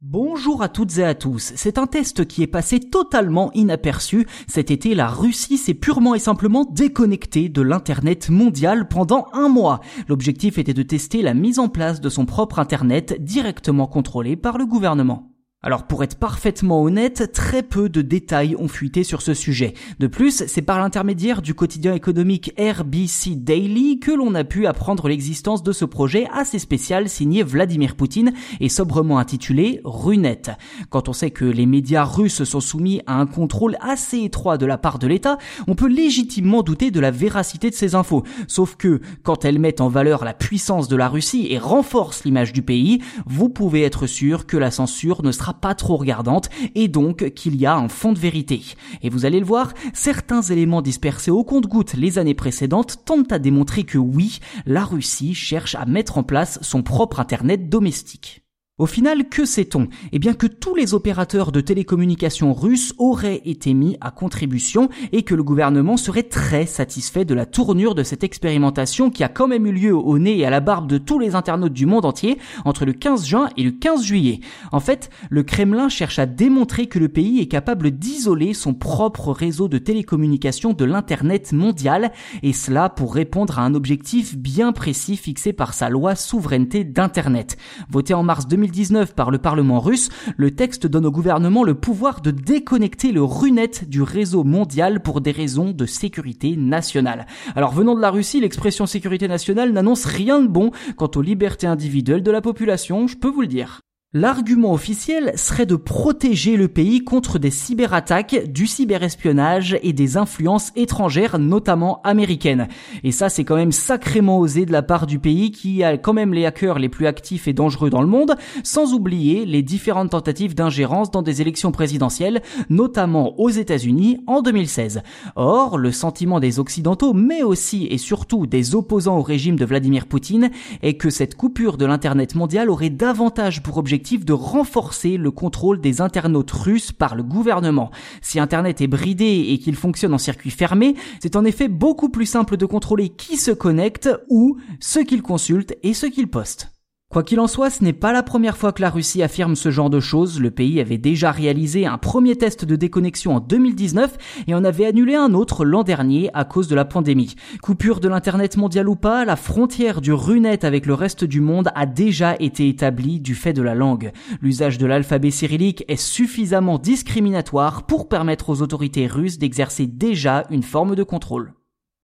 Bonjour à toutes et à tous. C'est un test qui est passé totalement inaperçu. Cet été, la Russie s'est purement et simplement déconnectée de l'Internet mondial pendant un mois. L'objectif était de tester la mise en place de son propre Internet directement contrôlé par le gouvernement. Alors pour être parfaitement honnête, très peu de détails ont fuité sur ce sujet. De plus, c'est par l'intermédiaire du quotidien économique RBC Daily que l'on a pu apprendre l'existence de ce projet assez spécial signé Vladimir Poutine et sobrement intitulé Runet. Quand on sait que les médias russes sont soumis à un contrôle assez étroit de la part de l'État, on peut légitimement douter de la véracité de ces infos. Sauf que, quand elles mettent en valeur la puissance de la Russie et renforcent l'image du pays, vous pouvez être sûr que la censure ne sera pas trop regardante et donc qu'il y a un fond de vérité. Et vous allez le voir, certains éléments dispersés au compte-gouttes les années précédentes tentent à démontrer que oui, la Russie cherche à mettre en place son propre Internet domestique. Au final, que sait-on? Eh bien que tous les opérateurs de télécommunications russes auraient été mis à contribution et que le gouvernement serait très satisfait de la tournure de cette expérimentation qui a quand même eu lieu au nez et à la barbe de tous les internautes du monde entier entre le 15 juin et le 15 juillet. En fait, le Kremlin cherche à démontrer que le pays est capable d'isoler son propre réseau de télécommunications de l'Internet mondial et cela pour répondre à un objectif bien précis fixé par sa loi souveraineté d'Internet. Votée en mars 2000 2019 par le Parlement russe, le texte donne au gouvernement le pouvoir de déconnecter le RUNET du réseau mondial pour des raisons de sécurité nationale. Alors venant de la Russie, l'expression sécurité nationale n'annonce rien de bon quant aux libertés individuelles de la population, je peux vous le dire. L'argument officiel serait de protéger le pays contre des cyberattaques, du cyberespionnage et des influences étrangères, notamment américaines. Et ça, c'est quand même sacrément osé de la part du pays qui a quand même les hackers les plus actifs et dangereux dans le monde, sans oublier les différentes tentatives d'ingérence dans des élections présidentielles, notamment aux États-Unis en 2016. Or, le sentiment des Occidentaux, mais aussi et surtout des opposants au régime de Vladimir Poutine, est que cette coupure de l'Internet mondial aurait davantage pour objectif de renforcer le contrôle des internautes russes par le gouvernement. Si Internet est bridé et qu'il fonctionne en circuit fermé, c'est en effet beaucoup plus simple de contrôler qui se connecte, ou ce qu'il consulte et ce qu'il poste. Quoi qu'il en soit, ce n'est pas la première fois que la Russie affirme ce genre de choses. Le pays avait déjà réalisé un premier test de déconnexion en 2019 et en avait annulé un autre l'an dernier à cause de la pandémie. Coupure de l'internet mondial ou pas, la frontière du Runet avec le reste du monde a déjà été établie du fait de la langue. L'usage de l'alphabet cyrillique est suffisamment discriminatoire pour permettre aux autorités russes d'exercer déjà une forme de contrôle.